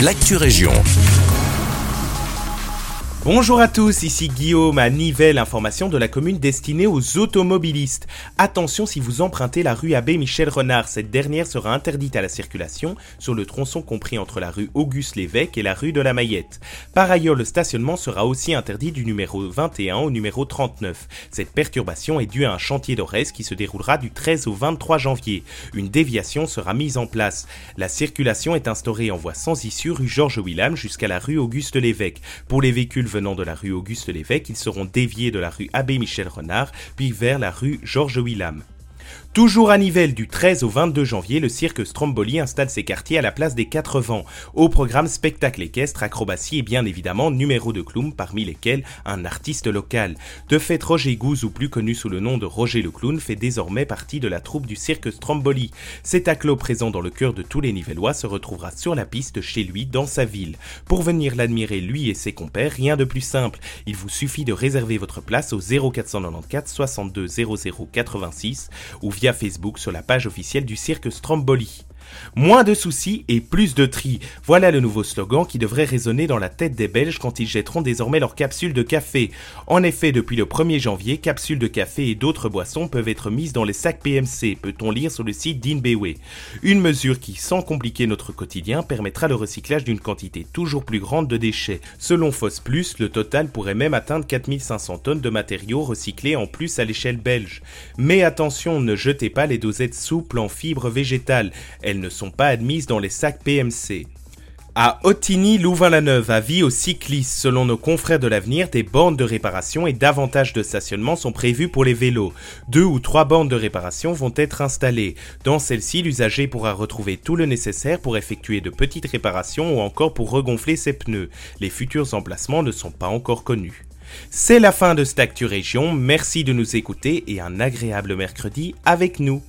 l'actu région. Bonjour à tous, ici Guillaume à Nivelles, information de la commune destinée aux automobilistes. Attention si vous empruntez la rue Abbé Michel Renard, cette dernière sera interdite à la circulation sur le tronçon compris entre la rue Auguste Lévesque et la rue de la Mayette. Par ailleurs, le stationnement sera aussi interdit du numéro 21 au numéro 39. Cette perturbation est due à un chantier d'Orès qui se déroulera du 13 au 23 janvier. Une déviation sera mise en place. La circulation est instaurée en voie sans issue rue Georges Willam jusqu'à la rue Auguste Lévesque. Venant de la rue Auguste Lévesque, ils seront déviés de la rue Abbé Michel Renard, puis vers la rue Georges Willam. Toujours à Nivelles, du 13 au 22 janvier, le cirque Stromboli installe ses quartiers à la place des Quatre Vents. Au programme spectacle équestre, acrobatie et bien évidemment numéro de clown, parmi lesquels un artiste local. De fait, Roger Gouze, ou plus connu sous le nom de Roger le Clown, fait désormais partie de la troupe du cirque Stromboli. Cet acclo présent dans le cœur de tous les Nivellois se retrouvera sur la piste chez lui, dans sa ville. Pour venir l'admirer lui et ses compères, rien de plus simple. Il vous suffit de réserver votre place au 0494 62 00 86 ou via Facebook sur la page officielle du cirque Stromboli. Moins de soucis et plus de tri. Voilà le nouveau slogan qui devrait résonner dans la tête des Belges quand ils jetteront désormais leurs capsules de café. En effet, depuis le 1er janvier, capsules de café et d'autres boissons peuvent être mises dans les sacs PMC, peut-on lire sur le site d'Inbewe. Une mesure qui, sans compliquer notre quotidien, permettra le recyclage d'une quantité toujours plus grande de déchets. Selon Foss Plus, le total pourrait même atteindre 4500 tonnes de matériaux recyclés en plus à l'échelle belge. Mais attention, ne jetez pas les dosettes souples en fibres végétales ne sont pas admises dans les sacs PMC. À Ottigny, Louvain-la-Neuve, avis aux cyclistes. Selon nos confrères de l'avenir, des bornes de réparation et davantage de stationnement sont prévus pour les vélos. Deux ou trois bornes de réparation vont être installées. Dans celles-ci, l'usager pourra retrouver tout le nécessaire pour effectuer de petites réparations ou encore pour regonfler ses pneus. Les futurs emplacements ne sont pas encore connus. C'est la fin de cette Actu. Merci de nous écouter et un agréable mercredi avec nous.